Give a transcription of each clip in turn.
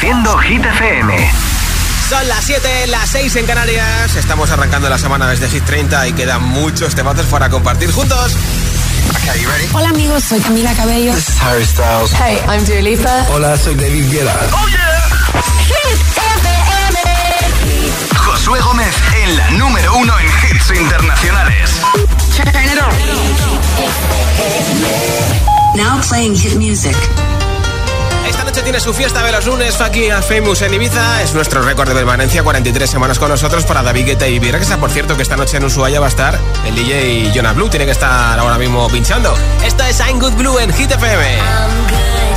Reproduciendo Hit FM. Son las 7, las 6 en Canarias. Estamos arrancando la semana desde Hit 30 y quedan muchos temazos para compartir juntos. Okay, ready? Hola amigos, soy Camila Cabello. This is Harry Styles. Hey, I'm Dua Lipa. Hola, soy David Guetta. ¡Oh, yeah! Hit FM. Josué Gómez en la número uno en hits internacionales. Turn it on. Now playing hit music. Esta noche tiene su fiesta de los lunes aquí a Famous en Ibiza. Es nuestro récord de permanencia, 43 semanas con nosotros para David Guetta y Virexa. Por cierto, que esta noche en Ushuaia va a estar el DJ Jonah Blue. Tiene que estar ahora mismo pinchando. Esto es I'm Good Blue en Hit FM.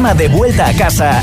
De vuelta a casa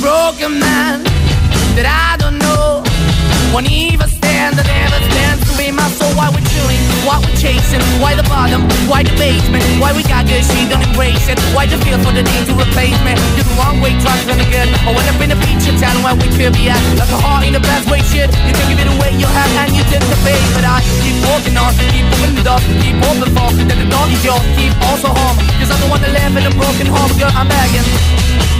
Broken man that I don't know. Won't even stand, I never stand to be my soul. Why we're chewing, why we're chasing, why the bottom, why the basement, why we got good, she don't embrace it. Why the feel for the need to replace me? You're the wrong way, trying to good. I went up in a feature town where we could be at. Like a heart in the best way, shit. You can give it away, you have, and you take the bait. But I keep walking on, keep moving the door, keep open for that the dog is yours, keep also home. Cause the one that live in a broken home, girl, I'm begging.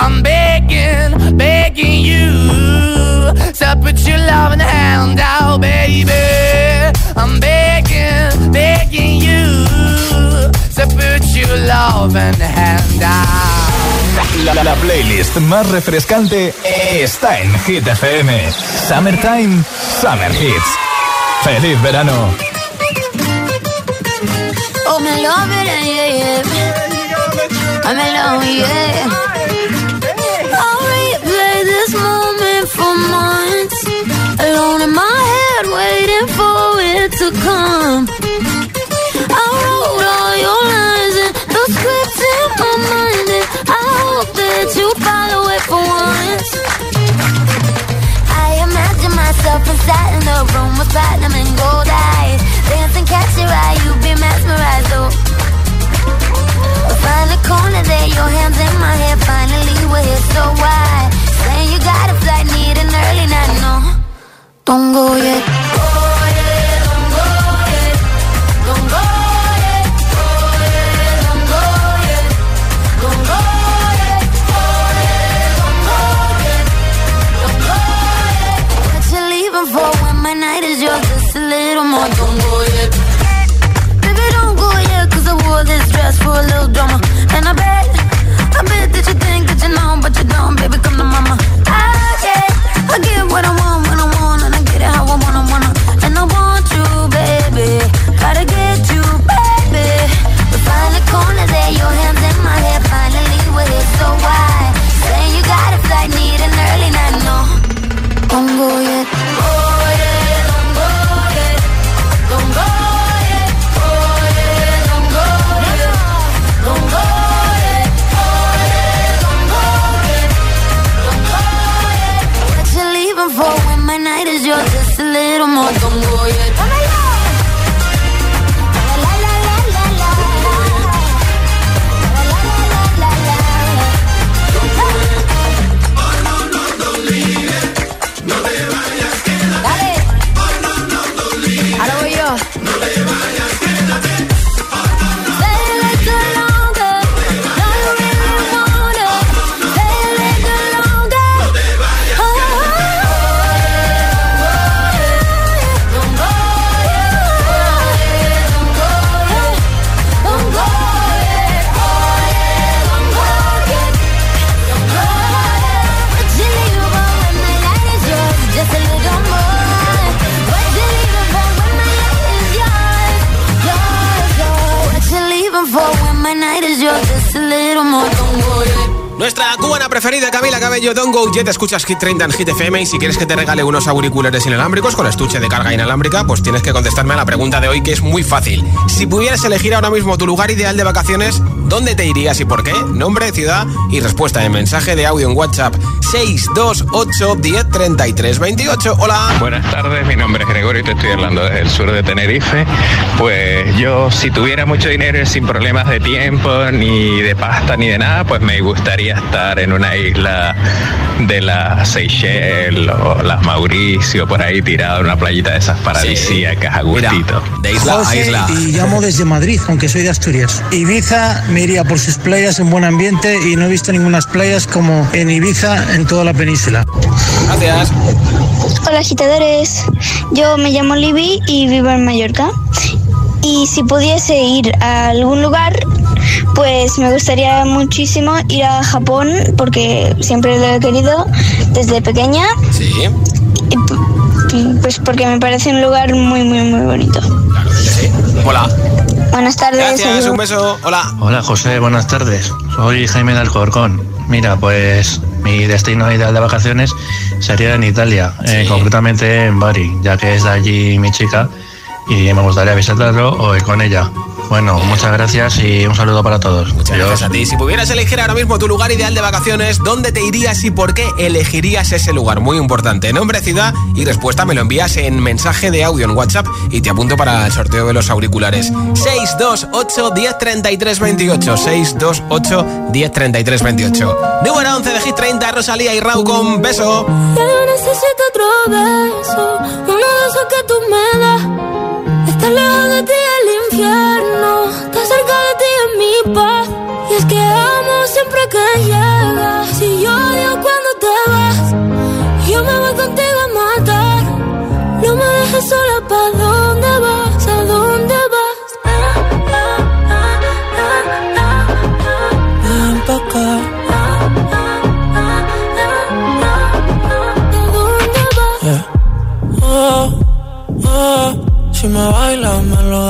I'm begging, begging you to put your loving hand out, baby. I'm begging, begging you to put your loving hand out. La, la playlist más refrescante está en Hit FM. Summertime, Summer Hits. ¡Feliz verano! Oh, me love it, yeah, yeah. I'm in love, yeah. For months. Alone in my head, waiting for it to come. I wrote all your lines and the scripts in my mind, and I hope that you follow it for once. I imagine myself inside in the room with platinum and gold eyes. Preferida, Camila Cabello, Don't Go Jet, escuchas Hit 30 en Hit FM y si quieres que te regale unos auriculares inalámbricos con estuche de carga inalámbrica, pues tienes que contestarme a la pregunta de hoy que es muy fácil. Si pudieras elegir ahora mismo tu lugar ideal de vacaciones, ¿dónde te irías y por qué? Nombre, ciudad y respuesta en mensaje de audio en WhatsApp 628 10 33 28. Hola. Buenas tardes, mi nombre es Gregorio y te estoy hablando desde el sur de Tenerife. Pues yo si tuviera mucho dinero y sin problemas de tiempo, ni de pasta, ni de nada, pues me gustaría estar en una isla de las Seychelles o las Mauricio, por ahí tirado en una playita de esas paradisíacas a gustito. de isla a isla. Y llamo desde Madrid, aunque soy de Asturias. Ibiza me iría por sus playas en buen ambiente y no he visto ninguna playas como en Ibiza en toda la península. Gracias. Hola agitadores, yo me llamo Libby y vivo en Mallorca. Y si pudiese ir a algún lugar, pues me gustaría muchísimo ir a Japón porque siempre lo he querido desde pequeña. Sí. Y pues porque me parece un lugar muy, muy, muy bonito. Claro sí. Hola. Buenas tardes. Gracias, un beso. Hola. Hola José, buenas tardes. Soy Jaime de Alcorcón. Mira, pues mi destino ideal de vacaciones sería en Italia, eh, Sí. concretamente en Bari, ya que es de allí mi chica y me gustaría visitarlo ir con ella. Bueno, muchas gracias y un saludo para todos. Muchas Adiós. gracias a ti. Si pudieras elegir ahora mismo tu lugar ideal de vacaciones, ¿dónde te irías y por qué elegirías ese lugar? Muy importante. Nombre, ciudad y respuesta me lo envías en mensaje de audio en WhatsApp y te apunto para el sorteo de los auriculares. 628 10 33 28. 628 10 33 28. Número 11 de Hit 30, Rosalía y Rau con beso. Ya yo necesito otro beso, uno de esos que tú me das. Estar lejos de ti el infierno, estar cerca de ti es mi paz. Y es que amo siempre que llegas. Si yo odio cuando te vas, yo me voy contigo a matar. No me dejes sola, ¿pa'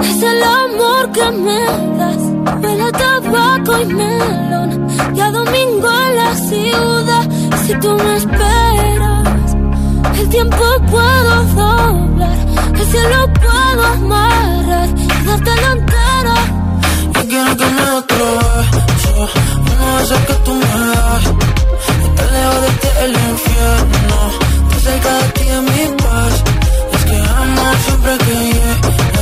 es el amor que me das. Huele a tabaco y melón y a domingo en la ciudad. Si tú me esperas, el tiempo puedo doblar, el cielo puedo amarrar y darte la entera. Yo quiero que me beso, uno de esos que tú me das. Estar lejos de es el infierno, estar cerca de ti es mi paz. Es que amo siempre que llegas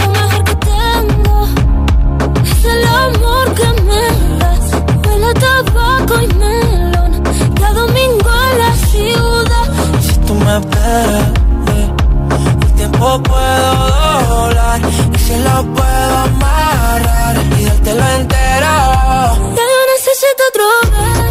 tabaco y melón y a domingo en la ciudad Si tú me eh, el tiempo puedo doblar y si lo puedo amarrar y dártelo entero. Ya yo necesito otro beso.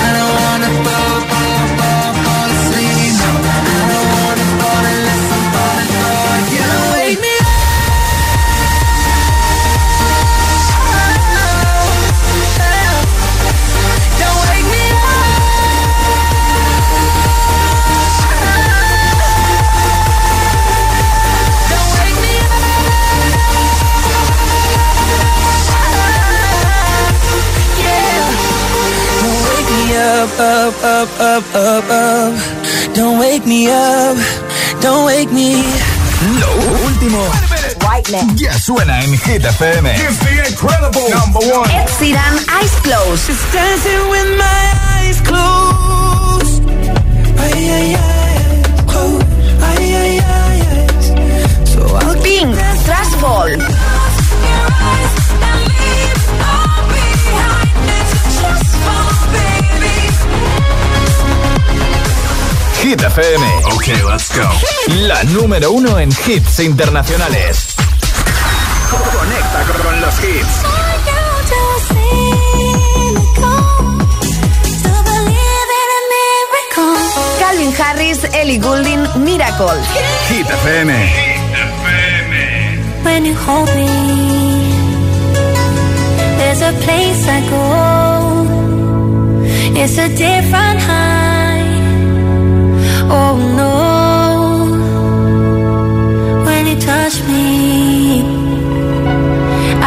I up, up, up, up, up, up. Don't wake me up. Don't wake me. Lo último ya suena en Hit FM. Ed Sheeran, Eyes Closed. Just dancing with my eyes closed. Ay, ay, ay, closed. Ay, ay, ay, ay. So I'll Pink, Trash Ball. Hit FM. Ok, let's go. La número uno en hits internacionales. Conecta con los hits. Calvin Harris, Ellie Goulding, Miracle. Hit FM. When you hold me, there's a place I go. It's a different high. Oh no, when you touch me,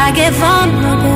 I get vulnerable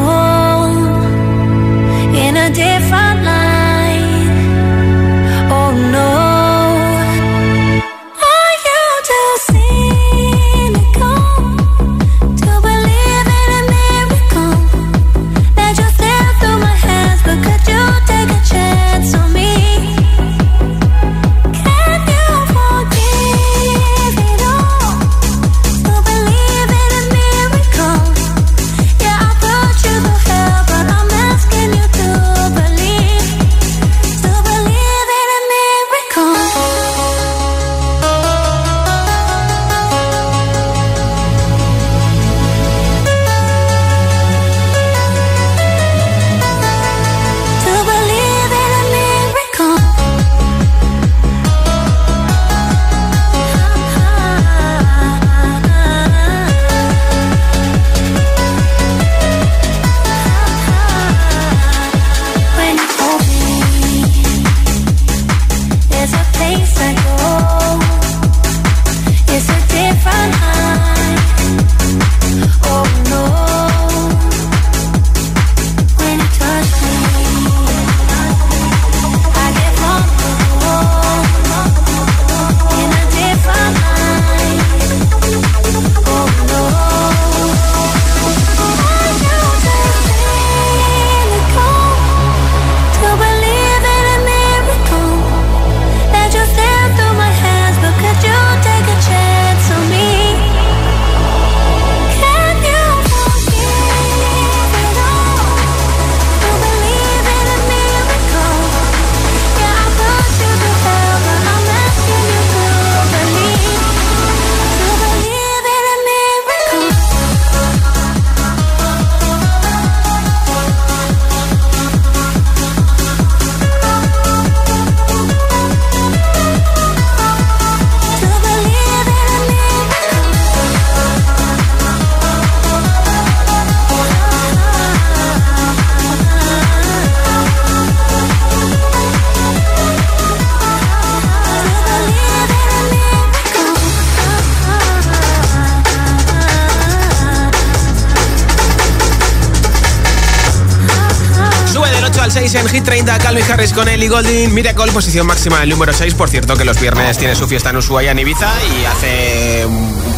6 en Hit 30, Calvin Harris con Ellie Golding, Miracle, posición máxima del número 6. Por cierto, que los viernes tiene su fiesta en Ushuaia, en Ibiza, y hace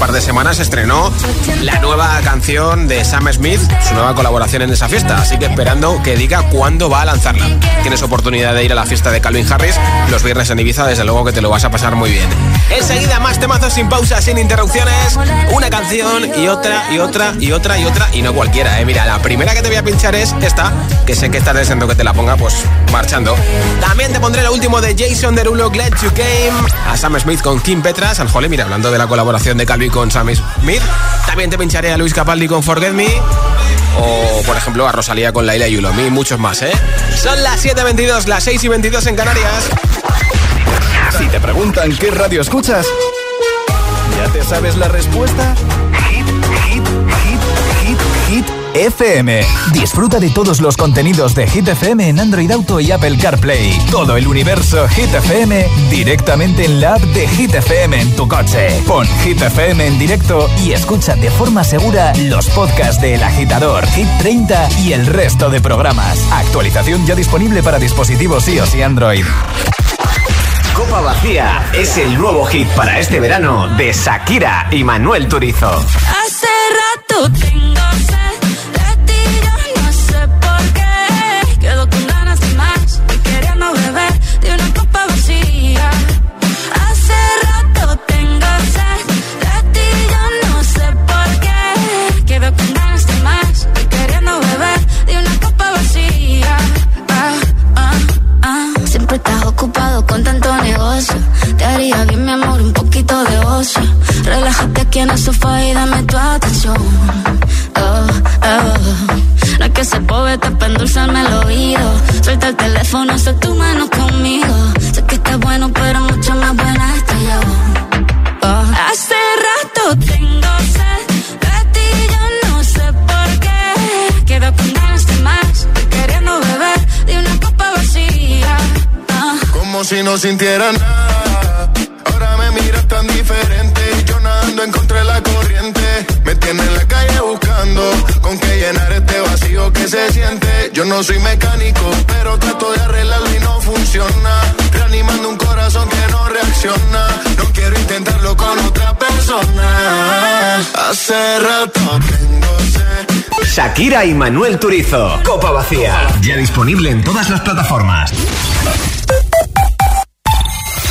par de semanas estrenó la nueva canción de Sam Smith, su nueva colaboración en esa fiesta. Así que esperando que diga cuándo va a lanzarla. Tienes oportunidad de ir a la fiesta de Calvin Harris los viernes en Ibiza, desde luego que te lo vas a pasar muy bien. Enseguida, más temazos sin pausa, sin interrupciones, una canción y otra y otra y otra y otra, y no cualquiera, eh. Mira, la primera que te voy a pinchar es esta, que sé que estás deseando que te la ponga, pues marchando. También te pondré lo último de Jason Derulo, Glad You Came, a Sam Smith con Kim Petras, al Jole, mira, hablando de la colaboración de Calvin con Sam Smith. También te pincharé a Luis Capaldi con Forget Me. O, por ejemplo, a Rosalía con Laila Yulomi y muchos más, ¿eh? Son las 7.22, las 6 y 22 en Canarias. Si te preguntan qué radio escuchas, ¿ya te sabes la respuesta? FM. Disfruta de todos los contenidos de Hit FM en Android Auto y Apple CarPlay. Todo el universo Hit FM directamente en la app de Hit FM en tu coche. Pon Hit FM en directo y escucha de forma segura los podcasts de El Agitador, Hit 30 y el resto de programas. Actualización ya disponible para dispositivos iOS y Android. Copa Vacía es el nuevo hit para este verano de Shakira y Manuel Turizo. Hace rato tengo Que se poeta para endulzarme el oído. Suelta el teléfono, haz tu mano conmigo. Sé que estás bueno, pero mucho más buena estoy yo. Oh. Hace rato tengo sed de ti, yo no sé por qué. Quedo con ganas de más, queriendo beber de una copa vacía. Ah. Como si no sintiera nada. Ahora me miras tan diferente. Yo nadando en contra de la buscando con qué llenar este vacío que se siente. Yo no soy mecánico, pero trato de arreglarlo y no funciona. Reanimando un corazón que no reacciona. No quiero intentarlo con otra persona. Hace rato tengo sed. Shakira y Manuel Turizo. Copa Vacía. Ya disponible en todas las plataformas.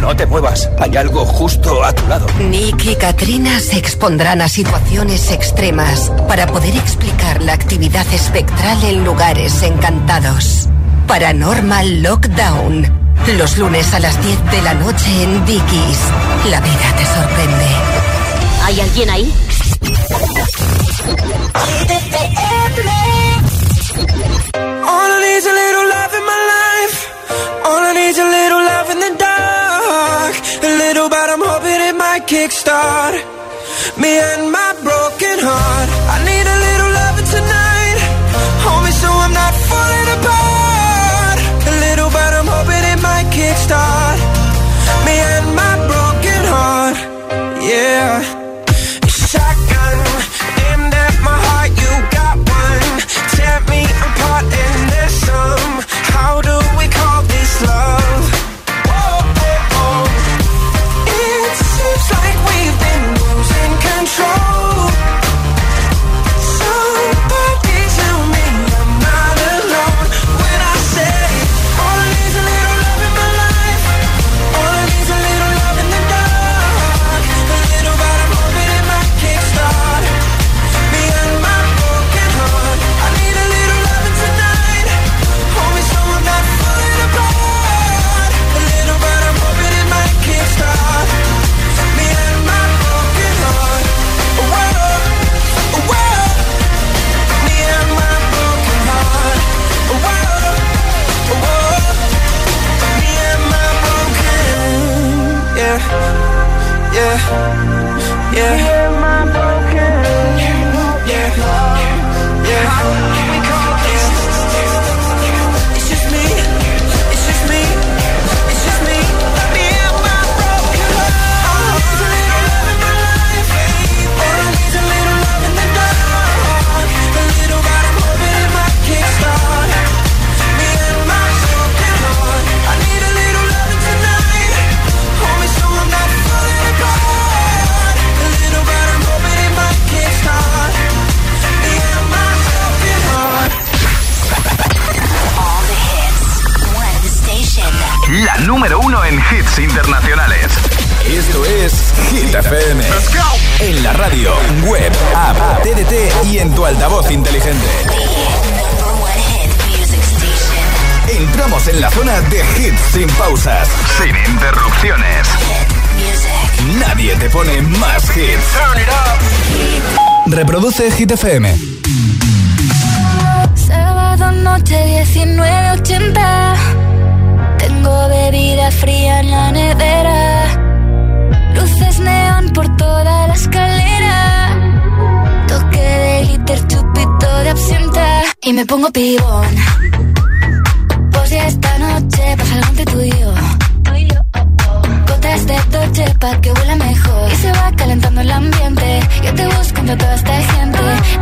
No te muevas, hay algo justo a tu lado. Nick y Katrina se expondrán a situaciones extremas para poder explicar la actividad espectral en lugares encantados. Paranormal Lockdown. Los lunes a las 10 de la noche en Dickies. La vida te sorprende. ¿Hay alguien ahí? All I need is a little love in my life. All I need is a little love in the dark. A little, but I'm hoping it might kickstart me and my broken heart. I need a little loving tonight. Hold me so I'm not falling apart. FM. Sábado noche 1980 Tengo bebida fría en la nevera. Luces neón por toda la escalera. Toque de glitter, chupito de absenta. Y me pongo pibón. Pues ya esta noche pasa algo entre tú y yo. Gotas de Dolce pa' que huela mejor. Y se va calentando el ambiente. Yo te busco entre toda esta gente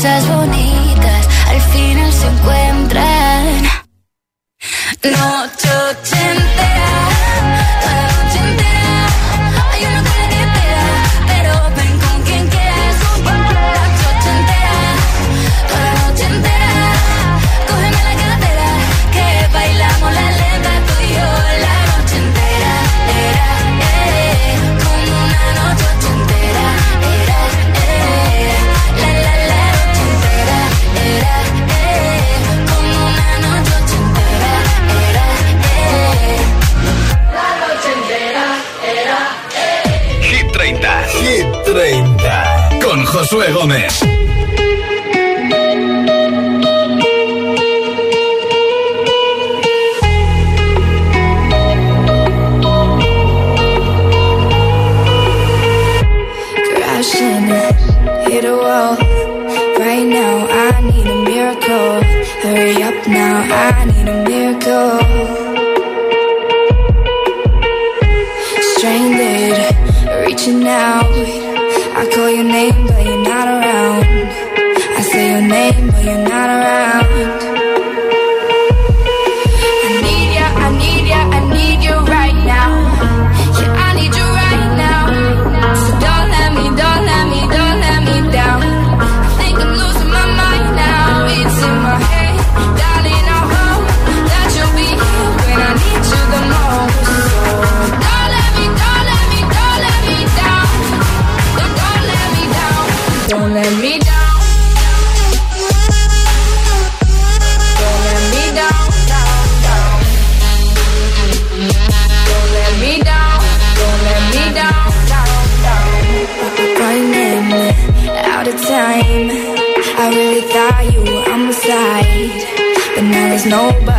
Las cosas bonitas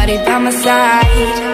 body by my side.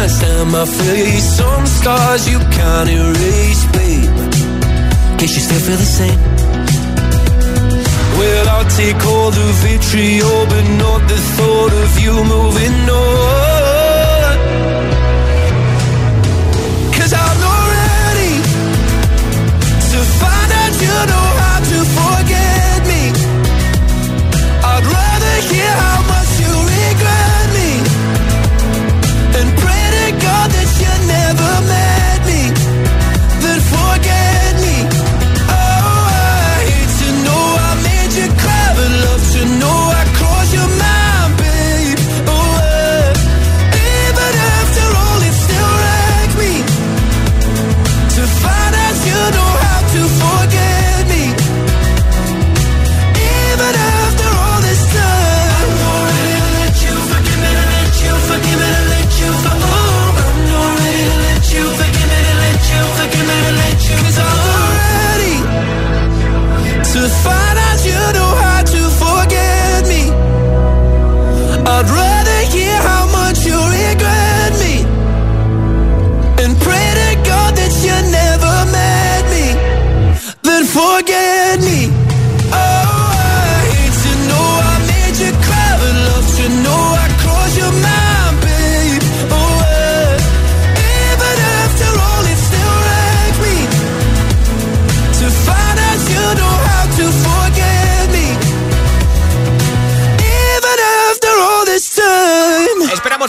last time I feel you Some scars you can't erase, babe. Guess you still feel the same. Well, I'll take all the vitriol But not the thought of you moving on. Cause I'm not ready To find out you know how to forget me. I'd rather hear how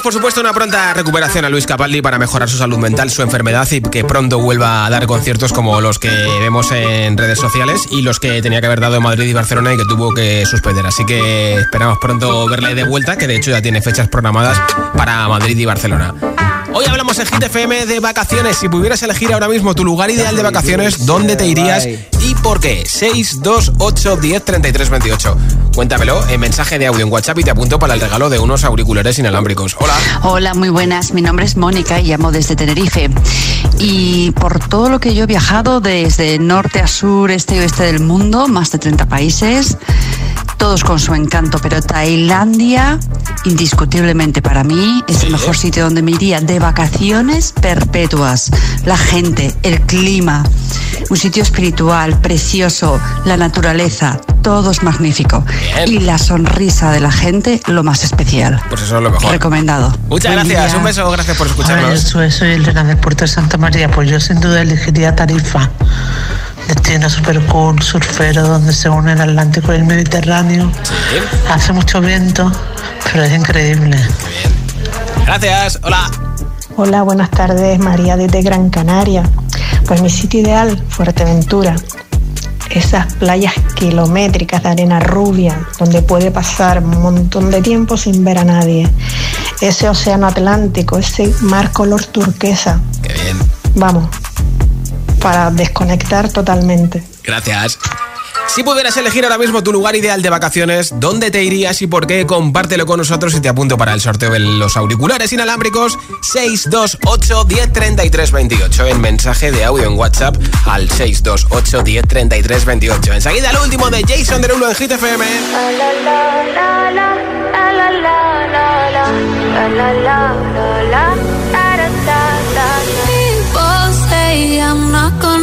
por supuesto, una pronta recuperación a Luis Capaldi para mejorar su salud mental, su enfermedad y que pronto vuelva a dar conciertos como los que vemos en redes sociales y los que tenía que haber dado en Madrid y Barcelona y que tuvo que suspender. Así que esperamos pronto verle de vuelta, que de hecho ya tiene fechas programadas para Madrid y Barcelona. Hoy hablamos en Hit FM de vacaciones. Si pudieras elegir ahora mismo tu lugar ideal de vacaciones, ¿dónde te irías y por qué? 628 10 33 28. Cuéntamelo en mensaje de audio en WhatsApp y te apunto para el regalo de unos auriculares inalámbricos. Hola. Hola, muy buenas. Mi nombre es Mónica y llamo desde Tenerife. Y por todo lo que yo he viajado, desde norte a sur, este y oeste del mundo, más de 30 países, todos con su encanto, pero Tailandia, indiscutiblemente para mí, es el mejor sitio donde me iría de vacaciones perpetuas. La gente, el clima, un sitio espiritual, precioso, la naturaleza, todo es magnífico. Y la sonrisa de la gente, lo más especial. Pues eso es lo mejor. Recomendado. Muchas Buen gracias. día. Un beso. Gracias por Hola, escucharnos. yo soy, soy Elena del puerto de Santa María. Pues yo sin duda elegiría Tarifa. Destino super cool, surfero, donde se une el Atlántico y el Mediterráneo. Hace mucho viento, pero es increíble. Gracias. Hola. Hola, buenas tardes, María desde Gran Canaria. Pues mi sitio ideal, Fuerteventura. Esas playas kilométricas de arena rubia, donde puede pasar un montón de tiempo sin ver a nadie. Ese océano Atlántico, ese mar color turquesa. Qué bien. Vamos, para desconectar totalmente. Gracias. Si pudieras elegir ahora mismo tu lugar ideal de vacaciones, ¿dónde te irías y por qué? Compártelo con nosotros y te apunto para el sorteo de los auriculares inalámbricos 628 1033 28 en mensaje de audio en WhatsApp al 628 1033 28. Enseguida lo último de Jason Derulo en Hit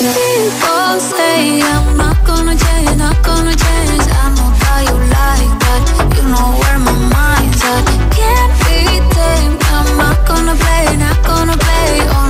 People say I'm not gonna change, not gonna change. I know how you like that. You know where my mind's at. Can't be tamed. I'm not gonna play, not gonna play.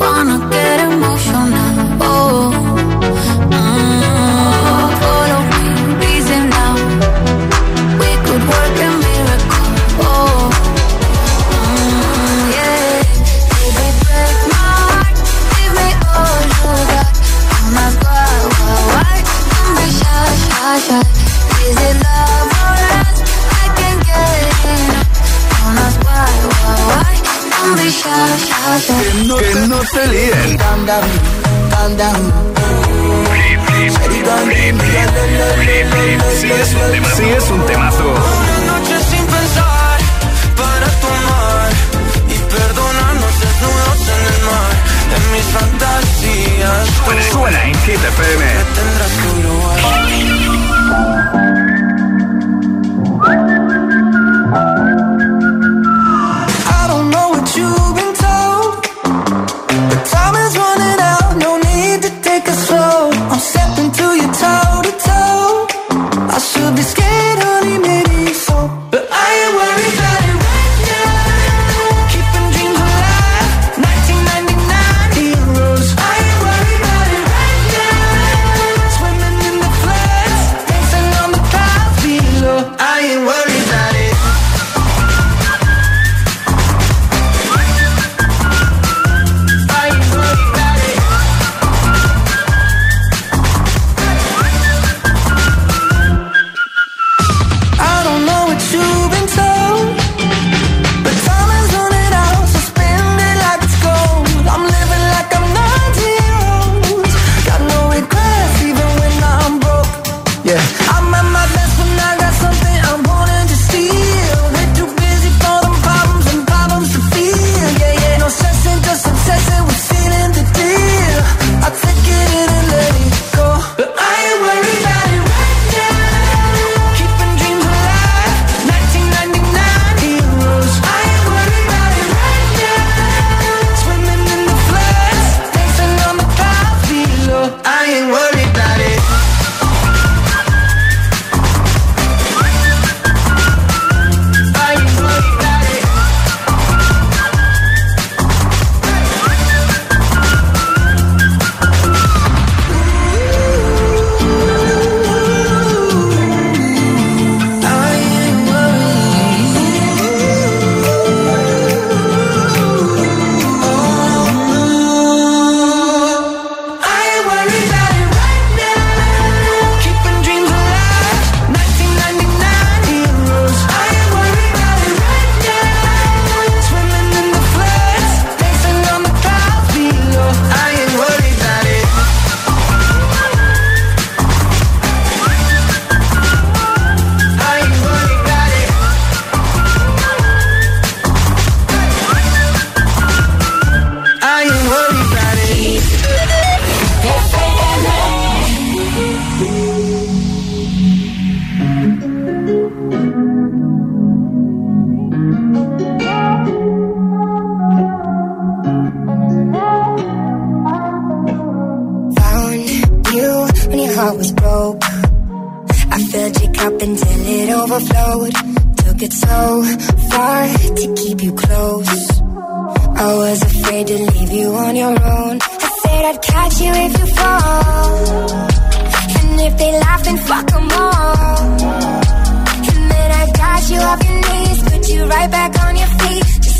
Wanna get emotional. Oh. Mm, Follow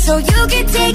so you can take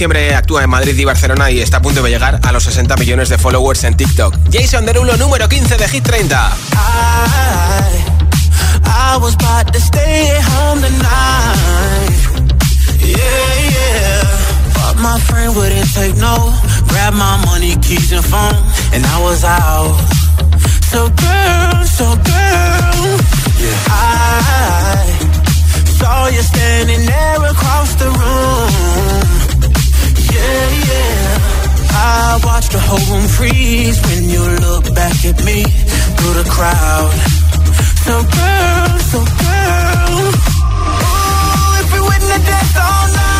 diciembre actúa en Madrid y Barcelona y está a punto de llegar a los 60 millones de followers en TikTok. Jason Derulo, número 15 de Hit 30. Yeah, yeah. But my friend wouldn't take no. Grab my money, keys and phone, and I was out. So girl, so girl. Yeah. I saw you standing there across the room. yeah. I watched the whole room freeze when you look back at me through the crowd. So girl, so girl, ooh, if we wouldn't have all night.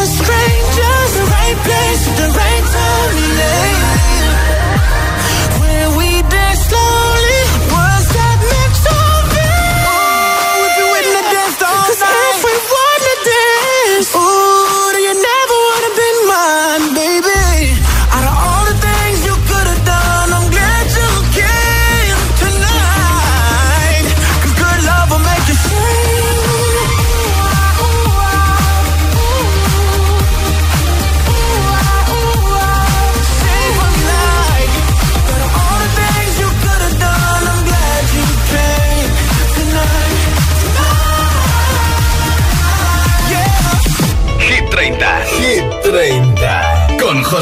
a stranger, the right place at the right time. Yeah.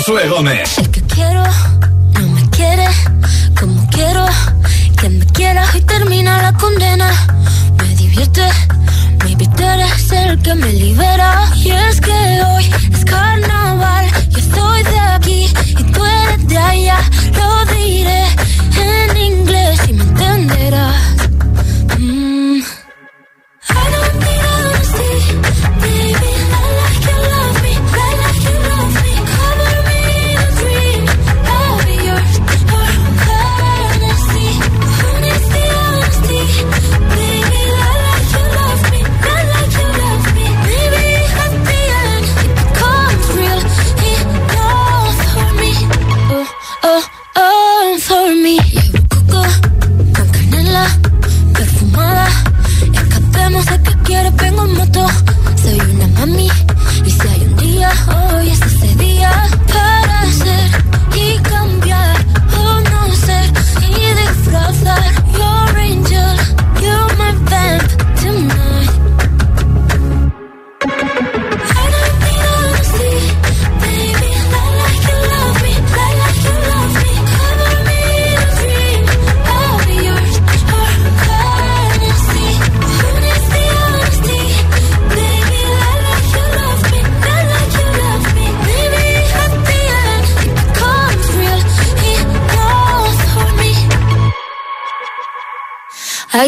Josué Gómez. El que quiero no me quiere como quiero que me quiera y termina la condena. Me divierte, me invita a ser el que me libera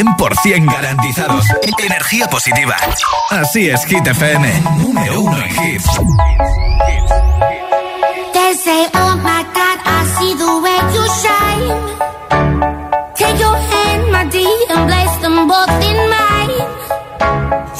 100% garantizados. Energía positiva. Así es, Hit FM. Número uno en hits. You